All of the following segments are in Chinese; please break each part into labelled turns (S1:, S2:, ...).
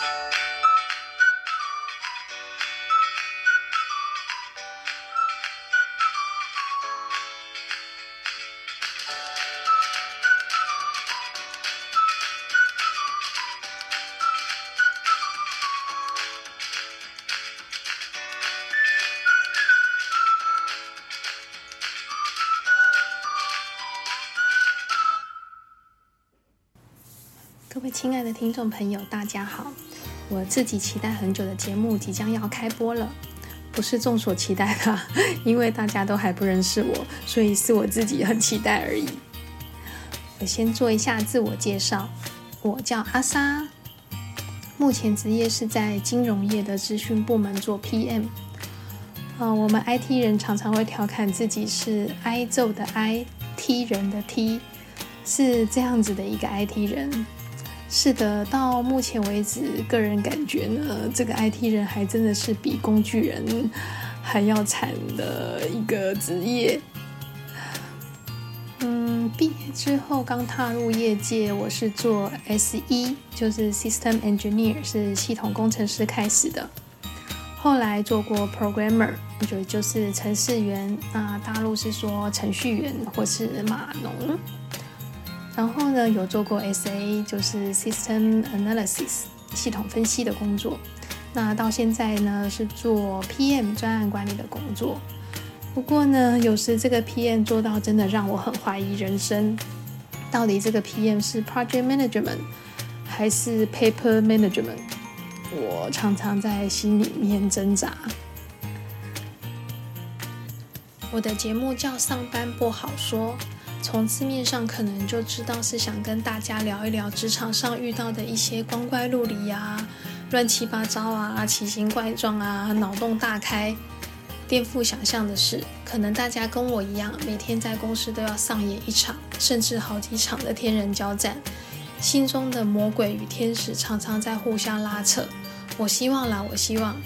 S1: you. 各位亲爱的听众朋友，大家好！我自己期待很久的节目即将要开播了，不是众所期待的，因为大家都还不认识我，所以是我自己很期待而已。我先做一下自我介绍，我叫阿莎，目前职业是在金融业的资讯部门做 PM。啊，我们 IT 人常常会调侃自己是挨揍的 I，T 人的 T，是这样子的一个 IT 人。是的，到目前为止，个人感觉呢，这个 IT 人还真的是比工具人还要惨的一个职业。嗯，毕业之后刚踏入业界，我是做 SE，就是 System Engineer，是系统工程师开始的。后来做过 Programmer，就就是程序员，那大陆是说程序员或是码农。然后呢，有做过 SA，就是 System Analysis 系统分析的工作。那到现在呢，是做 PM 专案管理的工作。不过呢，有时这个 PM 做到真的让我很怀疑人生，到底这个 PM 是 Project Management 还是 Paper Management？我常常在心里面挣扎。我的节目叫上班不好说。从字面上可能就知道是想跟大家聊一聊职场上遇到的一些光怪陆离呀、乱七八糟啊、奇形怪状啊、脑洞大开、颠覆想象的事。可能大家跟我一样，每天在公司都要上演一场，甚至好几场的天人交战，心中的魔鬼与天使常常在互相拉扯。我希望啦，我希望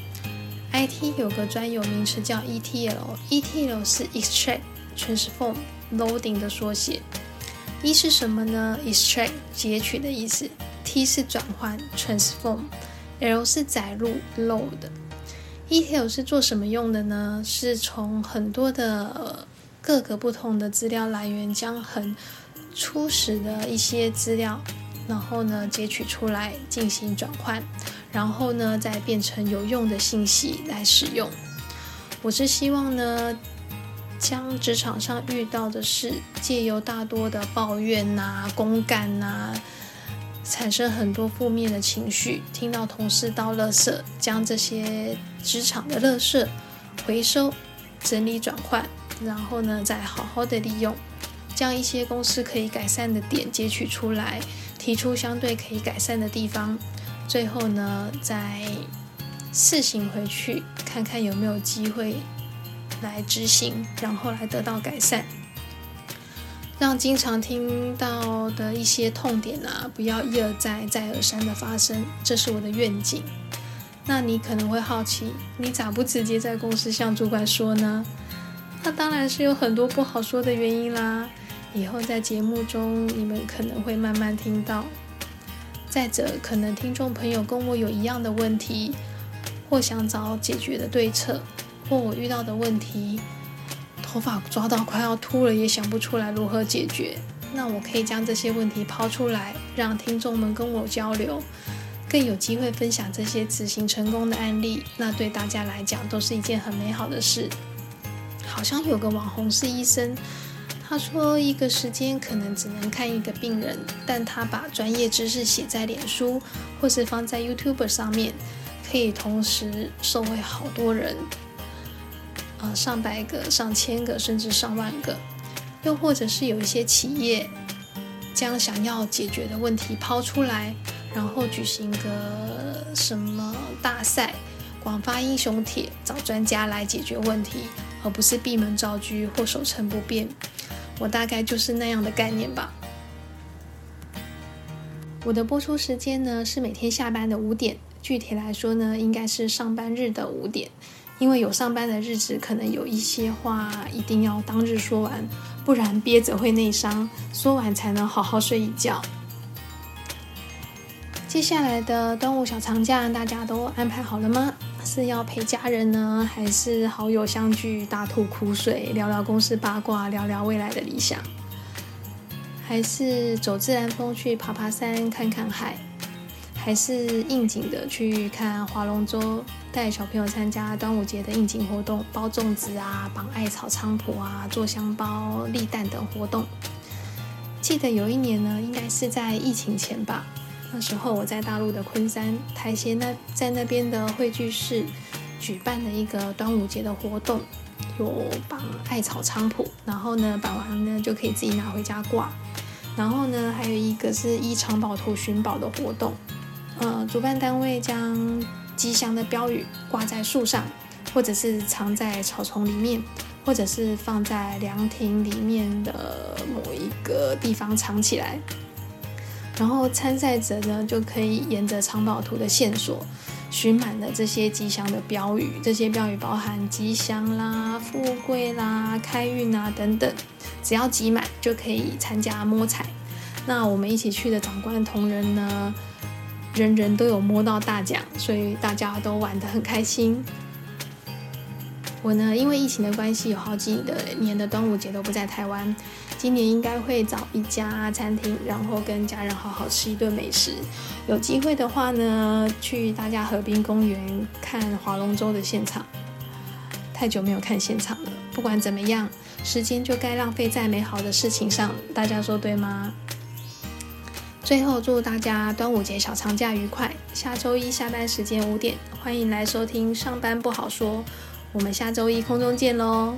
S1: IT 有个专有名词叫 ETL，ETL 是 Extract Transform。Loading 的缩写，E 是什么呢？Extract 截取的意思，T 是转换 Transform，L 是载入 Load。ETL 是做什么用的呢？是从很多的各个不同的资料来源，将很初始的一些资料，然后呢截取出来进行转换，然后呢再变成有用的信息来使用。我是希望呢。将职场上遇到的事，借由大多的抱怨呐、公干呐，产生很多负面的情绪。听到同事倒垃圾，将这些职场的垃圾回收、整理、转换，然后呢，再好好的利用，将一些公司可以改善的点截取出来，提出相对可以改善的地方，最后呢，再试行回去，看看有没有机会。来执行，然后来得到改善，让经常听到的一些痛点啊，不要一而再、再而三的发生，这是我的愿景。那你可能会好奇，你咋不直接在公司向主管说呢？那当然是有很多不好说的原因啦。以后在节目中，你们可能会慢慢听到。再者，可能听众朋友跟我有一样的问题，或想找解决的对策。或我遇到的问题，头发抓到快要秃了，也想不出来如何解决。那我可以将这些问题抛出来，让听众们跟我交流，更有机会分享这些执行成功的案例。那对大家来讲都是一件很美好的事。好像有个网红是医生，他说一个时间可能只能看一个病人，但他把专业知识写在脸书或是放在 YouTube 上面，可以同时受惠好多人。呃，上百个、上千个，甚至上万个，又或者是有一些企业将想要解决的问题抛出来，然后举行个什么大赛，广发英雄帖，找专家来解决问题，而不是闭门造车或守成不变。我大概就是那样的概念吧。我的播出时间呢是每天下班的五点，具体来说呢，应该是上班日的五点。因为有上班的日子，可能有一些话一定要当日说完，不然憋着会内伤。说完才能好好睡一觉。接下来的端午小长假，大家都安排好了吗？是要陪家人呢，还是好友相聚大吐苦水，聊聊公司八卦，聊聊未来的理想？还是走自然风去爬爬山，看看海？还是应景的去看划龙舟，带小朋友参加端午节的应景活动，包粽子啊，绑艾草菖蒲啊，做香包、立蛋等活动。记得有一年呢，应该是在疫情前吧。那时候我在大陆的昆山台协那在那边的汇聚室举办了一个端午节的活动，有绑艾草菖蒲，然后呢绑完呢就可以自己拿回家挂，然后呢还有一个是依藏宝图寻宝的活动，呃，主办单位将吉祥的标语挂在树上，或者是藏在草丛里面，或者是放在凉亭里面的某一个地方藏起来。然后参赛者呢，就可以沿着藏宝图的线索，寻满了这些吉祥的标语。这些标语包含吉祥啦、富贵啦、开运啊等等。只要集满就可以参加摸彩。那我们一起去的长官同仁呢，人人都有摸到大奖，所以大家都玩得很开心。我呢，因为疫情的关系，有好几的年的端午节都不在台湾。今年应该会找一家餐厅，然后跟家人好好吃一顿美食。有机会的话呢，去大家河滨公园看划龙舟的现场。太久没有看现场了，不管怎么样，时间就该浪费在美好的事情上。大家说对吗？最后祝大家端午节小长假愉快。下周一下班时间五点，欢迎来收听《上班不好说》。我们下周一空中见喽。